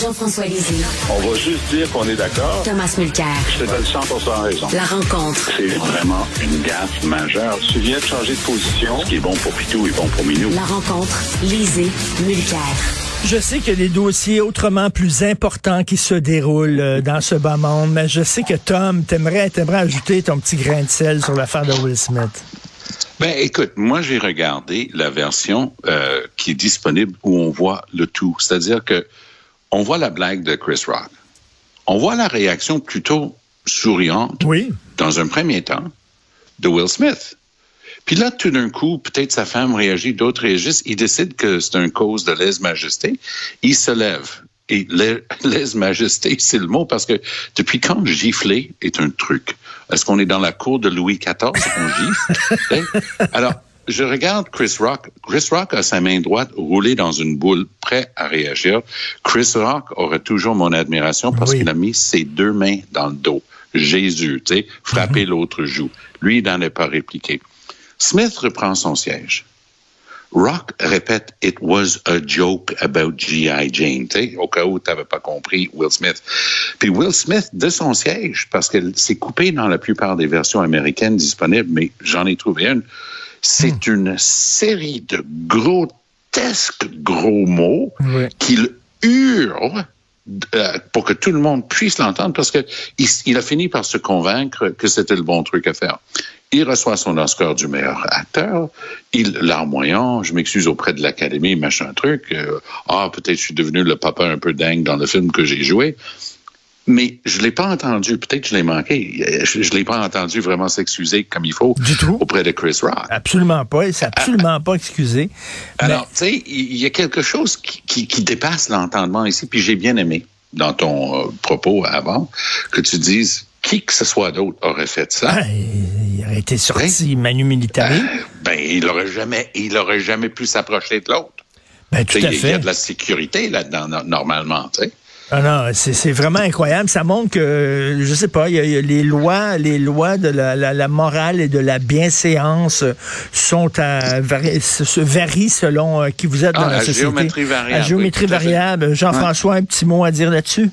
Jean-François Lisée. On va juste dire qu'on est d'accord. Thomas Mulcair. Je te donne 100 raison. La rencontre. C'est vraiment une gaffe majeure. Tu viens de changer de position. Ce qui est bon pour Pitou est bon pour Minou. La rencontre. Lisée. Mulcair. Je sais qu'il y a des dossiers autrement plus importants qui se déroulent euh, dans ce bas monde, mais je sais que Tom, t'aimerais, t'aimerais ajouter ton petit grain de sel sur l'affaire de Will Smith. Ben, écoute, moi, j'ai regardé la version euh, qui est disponible où on voit le tout. C'est-à-dire que on voit la blague de Chris Rock. On voit la réaction plutôt souriante, Oui. dans un premier temps, de Will Smith. Puis là, tout d'un coup, peut-être sa femme réagit, d'autres réagissent. Il décide que c'est une cause de lèse-majesté. Il se lève. Et lè- lèse-majesté, c'est le mot parce que depuis quand gifler est un truc? Est-ce qu'on est dans la cour de Louis XIV qu'on gifle? Hein? Alors, je regarde Chris Rock. Chris Rock a sa main droite roulée dans une boule, prêt à réagir. Chris Rock aurait toujours mon admiration parce Oui. qu'il a mis ses deux mains dans le dos. Jésus, tu sais, frapper l'autre joue. Lui, il n'en est pas répliqué. Smith reprend son siège. Rock répète It was a joke about G.I. Jane, tu sais, au cas où tu n'avais pas compris Will Smith. Puis Will Smith, de son siège, parce que c'est coupé dans la plupart des versions américaines disponibles, mais j'en ai trouvé une, c'est une série de grotesques gros mots Oui. qu'il hurle euh, pour que tout le monde puisse l'entendre parce que il, il a fini par se convaincre que c'était le bon truc à faire. Il reçoit son Oscar du meilleur acteur. Il larmoyant, je m'excuse auprès de l'Académie, machin truc. euh, ah, peut-être je suis devenu le papa un peu dingue dans le film que j'ai joué. Mais je l'ai pas entendu. Peut-être que je l'ai manqué. Je, je l'ai pas entendu vraiment s'excuser comme il faut Du tout. auprès de Chris Rock. Absolument pas. Il s'est absolument pas excusé. Mais- Alors, tu sais, il y a quelque chose qui, qui- qui dépasse l'entendement ici, puis j'ai bien aimé dans ton euh, propos avant que tu dises qui que ce soit d'autre aurait fait ça? Ah, il aurait été sorti Manu Militari. Ben, il aurait jamais, il aurait jamais pu s'approcher de l'autre. Ben, tout à Il y, a- il y a fait. de la sécurité là-dedans, no- normalement, tu sais. Ah non, c'est vraiment incroyable. Ça montre que, je sais pas, il y a, il y a les lois, les lois de la, la- la morale et de la bienséance sont à se, varient selon euh, qui vous êtes Ah, dans la à société. géométrie variable, À géométrie oui, variable. Jean-François, un petit mot à dire là-dessus?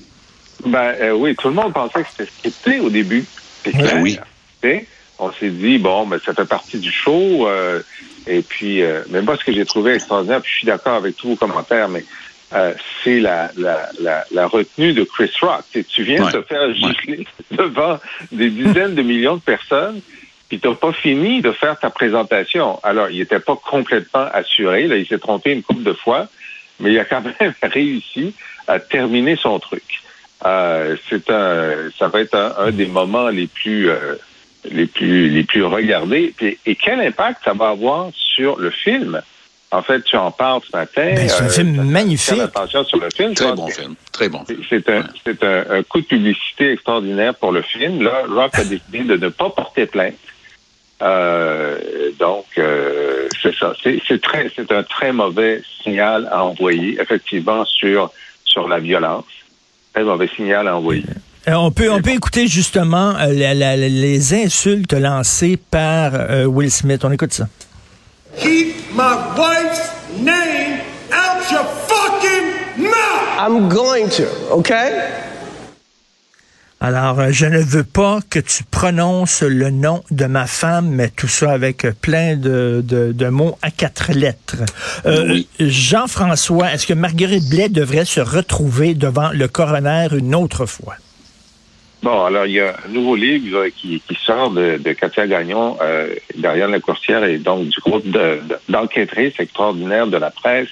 Ben euh, oui, tout le monde pensait que c'était scripté au début. Clair. Oui. On s'est dit, bon, ben, ça fait partie du show. euh, et puis, euh, mais moi, ce que j'ai trouvé extraordinaire, puis je suis d'accord avec tous vos commentaires, mais euh, c'est la, la, la, la retenue de Chris Rock. Tu, viens Ouais. te faire gifler devant des dizaines de millions de personnes, puis t'as pas fini de faire ta présentation. Alors, il était pas complètement assuré. Là, il s'est trompé une couple de fois, mais il a quand même réussi à terminer son truc. Euh, c'est un, ça va être un, un des moments les plus, euh, les plus, les plus regardés. Et quel impact ça va avoir sur le film? En fait, tu en parles ce matin. Ben, c'est un film t'as- t'as magnifique. attention sur le film. Très bon film. Très bon film. C'est un, c'est un, un coup de publicité extraordinaire pour le film. Là, Rock a décidé de ne pas porter plainte. Euh, donc, euh, c'est ça. C'est, c'est très, c'est un très mauvais signal à envoyer, effectivement, sur sur la violence. Très mauvais signal à envoyer. Euh, on peut, on peut écouter justement euh, la- la- la- les insultes lancées par euh, Will Smith. On écoute ça. Keep my wife's name out your fucking mouth! I'm going to, okay? Alors, euh, je ne veux pas que tu prononces le nom de ma femme, mais tout ça avec plein de, de- de mots à quatre lettres. Euh, Oui. Jean-François, est-ce que Marguerite Blais devrait se retrouver devant le coroner une autre fois? Bon, alors il y a un nouveau livre qui, sort de, de Katia Gagnon, euh, derrière la courtière et donc du groupe de- de- d'enquêtrices extraordinaires de la presse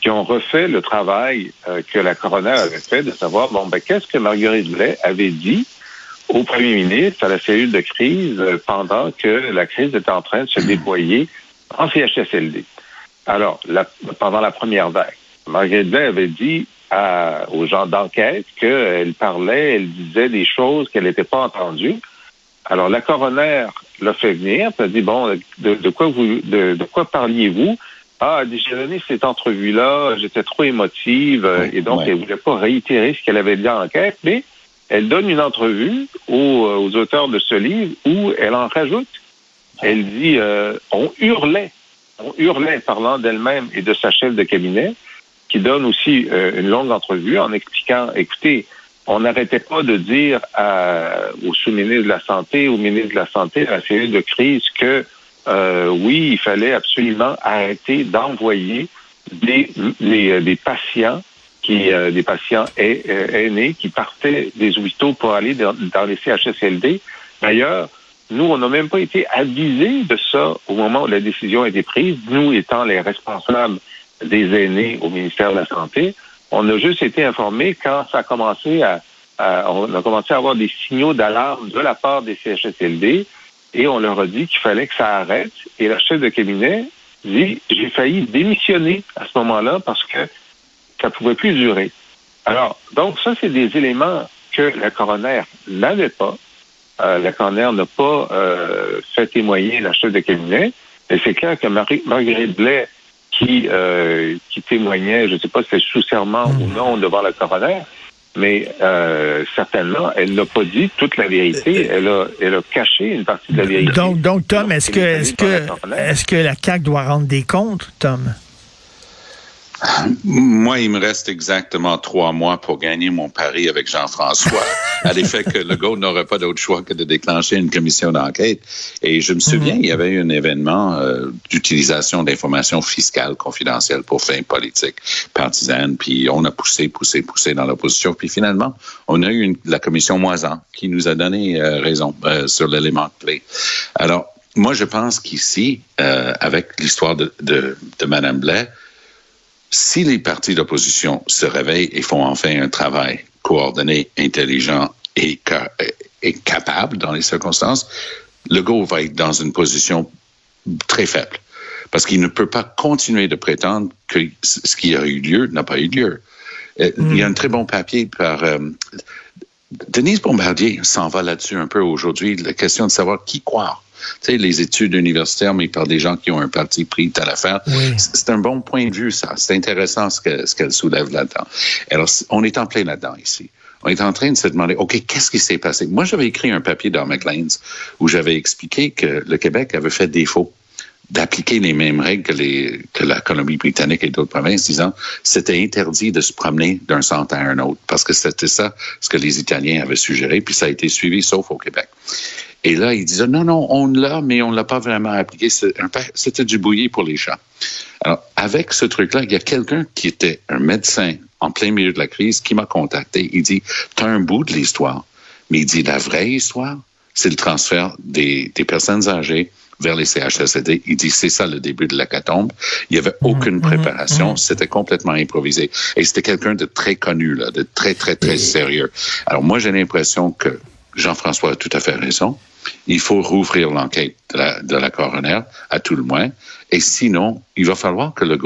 qui ont refait le travail euh, que la coroner avait fait de savoir bon ben qu'est-ce que Marguerite Blais avait dit au premier ministre à la cellule de crise euh, pendant que la crise était en train de se déployer en CHSLD. Alors, la- pendant la première vague, Marguerite Blais avait dit à- aux gens d'enquête qu'elle parlait, elle disait des choses qu'elle n'était pas entendues. Alors, la coroner l'a fait venir, elle a dit, bon, de, de quoi vous, de, de quoi parliez-vous? Ah, elle dit, j'ai donné cette entrevue-là, j'étais trop émotive, euh, et donc Ouais. elle voulait pas réitérer ce qu'elle avait dit en enquête, mais elle donne une entrevue aux, euh, aux auteurs de ce livre où elle en rajoute. Elle dit, euh, on hurlait, on hurlait, parlant d'elle-même et de sa chef de cabinet, qui donne aussi euh, une longue entrevue en expliquant, écoutez, on n'arrêtait pas de dire à, au sous-ministre de la Santé, au ministre de la Santé, à la cellule de crise, que euh, oui, il fallait absolument arrêter d'envoyer des, des, des, patients qui, euh, des patients aînés qui partaient des hôpitaux pour aller dans, dans les CHSLD. D'ailleurs, nous, on n'a même pas été avisés de ça au moment où la décision a été prise, nous étant les responsables des aînés au ministère de la Santé. On a juste été informés quand ça a commencé à, à on a commencé à avoir des signaux d'alarme de la part des CHSLD et on leur a dit qu'il fallait que ça arrête. Et la chef de cabinet dit, j'ai failli démissionner à ce moment-là parce que ça pouvait plus durer. Alors, donc ça, c'est des éléments que la coroner n'avait pas. Euh, la coroner n'a pas euh, fait témoigner la chef de cabinet. Et c'est clair que Marie, Marguerite Blais, qui, euh, qui témoignait, je ne sais pas si c'est sous serment ou non devant la coroner, mais euh, certainement, elle n'a pas dit toute la vérité. Elle a, elle a caché une partie de la vérité. Donc, donc Tom, est-ce que, est-ce que, est-ce que la CAQ doit rendre des comptes, Tom? Moi, il me reste exactement trois mois pour gagner mon pari avec Jean-François, à l'effet que Legault n'aurait pas d'autre choix que de déclencher une commission d'enquête. Et je me souviens, il y avait eu un événement euh, d'utilisation d'informations fiscales confidentielles pour fins politiques, partisanes, puis on a poussé, poussé, poussé dans l'opposition, puis finalement, on a eu une, la commission Moisan qui nous a donné euh, raison euh, sur l'élément clé. Alors, moi, je pense qu'ici, avec l'histoire de, de, de Mme Blais, si les partis d'opposition se réveillent et font enfin un travail coordonné, intelligent et, et capable dans les circonstances, Legault va être dans une position très faible. Parce qu'il ne peut pas continuer de prétendre que ce qui a eu lieu n'a pas eu lieu. Mm. Il y a un très bon papier par... Euh, Denise Bombardier s'en va là-dessus un peu aujourd'hui, la question de savoir qui croire tu sais, les études universitaires, mais par des gens qui ont un parti pris à l'affaire. Oui. C'est un bon point de vue, ça. C'est intéressant ce qu'elle soulève là-dedans. Alors, on est en plein là-dedans ici. On est en train de se demander, OK, qu'est-ce qui s'est passé? Moi, j'avais écrit un papier dans McLean's où j'avais expliqué que le Québec avait fait défaut d'appliquer les mêmes règles que, les, que la Colombie-Britannique et d'autres provinces, disant c'était interdit de se promener d'un centre à un autre, parce que c'était ça ce que les Italiens avaient suggéré, puis ça a été suivi, sauf au Québec. Et là, ils disaient, non, non, on l'a, mais on ne l'a pas vraiment appliqué. C'était du bouilli pour les chats. Alors, avec ce truc-là, il y a quelqu'un qui était un médecin en plein milieu de la crise qui m'a contacté. Il dit, tu as un bout de l'histoire, mais il dit, la vraie histoire, c'est le transfert des, des personnes âgées vers les CHSLD. Il dit, c'est ça le début de l'hécatombe. Il n'y avait aucune mmh, préparation. Mmh. C'était complètement improvisé. Et c'était quelqu'un de très connu, là, de très, très, très sérieux. Alors, moi, j'ai l'impression que Jean-François a tout à fait raison. Il faut rouvrir l'enquête de la, de la coroner, à tout le moins. Et sinon, il va falloir que le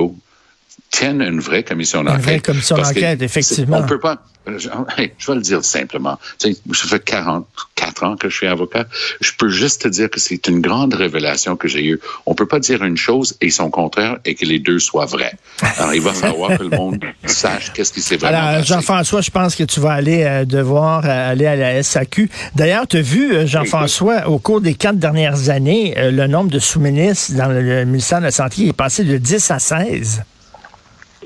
go tienne une vraie commission d'enquête. Une vraie commission d'enquête, effectivement. On peut pas. Je, vais le dire simplement. Tu sais, ça fait 44 ans que je suis avocat. Je peux juste te dire que c'est une grande révélation que j'ai eue. On peut pas dire une chose et son contraire et que les deux soient vrais. Alors, il va falloir que le monde sache qu'est-ce qui s'est vraiment Alors, Jean-François, je pense que tu vas aller euh, devoir euh, aller à la SAQ. D'ailleurs, tu as vu, euh, Jean-François, au cours des quatre dernières années, euh, le nombre de sous-ministres dans le, le ministère de la Santé est passé de 10 à 16.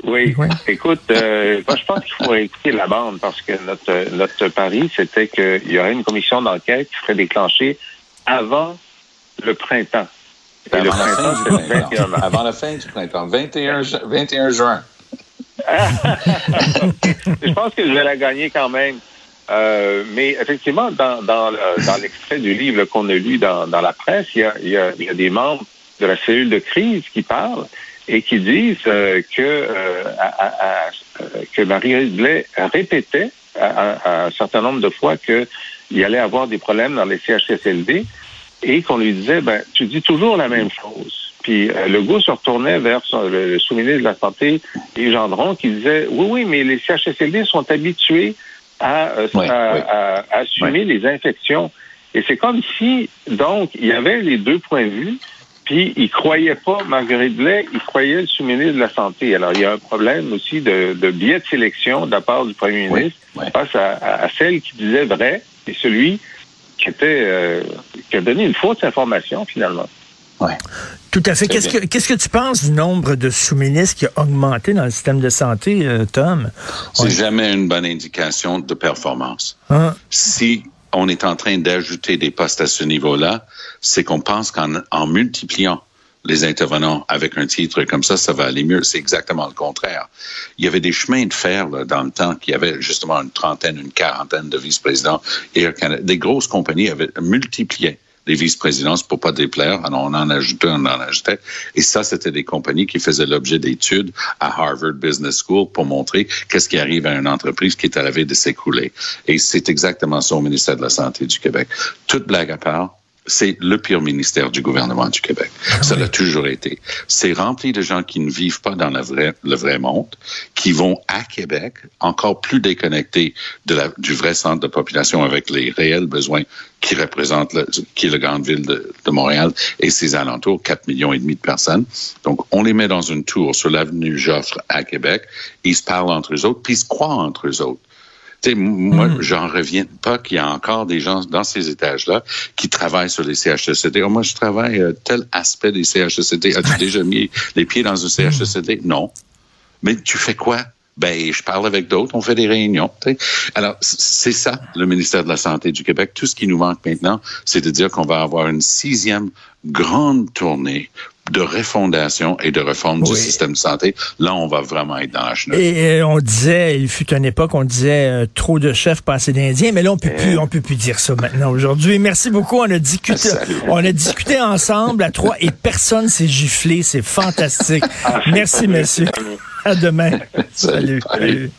Oui. oui. Écoute, euh, moi, je pense qu'il faut écouter la bande parce que notre, notre pari, c'était qu'il y aurait une commission d'enquête qui serait déclenchée avant le printemps. Et avant, le printemps, c'est le 21 mars. Avant la fin du printemps, 21, 21 juin. je pense que je vais la gagner quand même. Euh, mais effectivement, dans, dans, dans l'extrait du livre qu'on a lu dans, dans la presse, il y, a, il, y a, il y a des membres de la cellule de crise qui parlent et qui disent euh, que, euh, à, à, que Marie Blais répétait à, un certain nombre de fois qu'il allait avoir des problèmes dans les CHSLD et qu'on lui disait, ben, tu dis toujours la même chose. Puis euh, le goût se retournait vers son, le sous-ministre de la Santé, et Gendron, qui disait, oui, oui, mais les CHSLD sont habitués à, oui, à, oui. à assumer oui. les infections. Et c'est comme si, donc, il y avait les deux points de vue, puis, il croyait pas Marguerite Blais, il croyait le sous-ministre de la Santé. Alors, il y a un problème aussi de, de biais de sélection de la part du premier ministre oui, oui. face à, à, celle qui disait vrai et celui qui était euh, qui a donné une fausse information, finalement. Ouais. Tout à fait. Qu'est-ce que, qu'est-ce que tu penses du nombre de sous-ministres qui a augmenté dans le système de santé, euh, Tom? C'est jamais une bonne indication de performance. Hein? Si on est en train d'ajouter des postes à ce niveau-là, c'est qu'on pense qu'en en multipliant les intervenants avec un titre comme ça, ça va aller mieux. C'est exactement le contraire. Il y avait des chemins de fer là, dans le temps qui avaient justement une trentaine, une quarantaine de vice-présidents. Canada, des grosses compagnies avaient multiplié les vice-présidences pour pas déplaire. Alors, on en ajoutait, on en ajoutait. Et ça, c'était des compagnies qui faisaient l'objet d'études à Harvard Business School pour montrer qu'est-ce qui arrive à une entreprise qui est à la veille de s'écrouler. Et c'est exactement ça au ministère de la Santé du Québec. Toute blague à part, c'est le pire ministère du gouvernement du Québec. Ça l'a toujours été. C'est rempli de gens qui ne vivent pas dans la vraie, le vrai monde, qui vont à Québec, encore plus déconnectés de la, du vrai centre de population avec les réels besoins qui représentent le, qui est la grande ville de, de Montréal et ses alentours, 4 millions et demi de personnes. Donc, on les met dans une tour sur l'avenue Joffre à Québec. Ils se parlent entre eux autres, puis ils se croient entre eux autres. Tu sais, moi, j'en reviens pas qu'il y a encore des gens dans ces étages-là qui travaillent sur les CHSCT. Oh, moi, je travaille euh, tel aspect des CHSCT. As-tu déjà mis les pieds dans un CHSCT? Non. Mais tu fais quoi? Ben, je parle avec d'autres, on fait des réunions. tu sais. Alors, c'est ça, le ministère de la Santé du Québec. Tout ce qui nous manque maintenant, c'est de dire qu'on va avoir une sixième grande tournée de refondation et de réforme du système de santé. Là, on va vraiment être dans la chenille. Et on disait, il fut une époque, on disait euh, trop de chefs, pas assez d'Indiens, mais là, on peut plus, on peut plus dire ça maintenant aujourd'hui. Merci beaucoup. On a discuté, Salut. on a discuté ensemble à trois et personne s'est giflé. C'est fantastique. Merci, monsieur. À demain. Salut. Salut. Salut.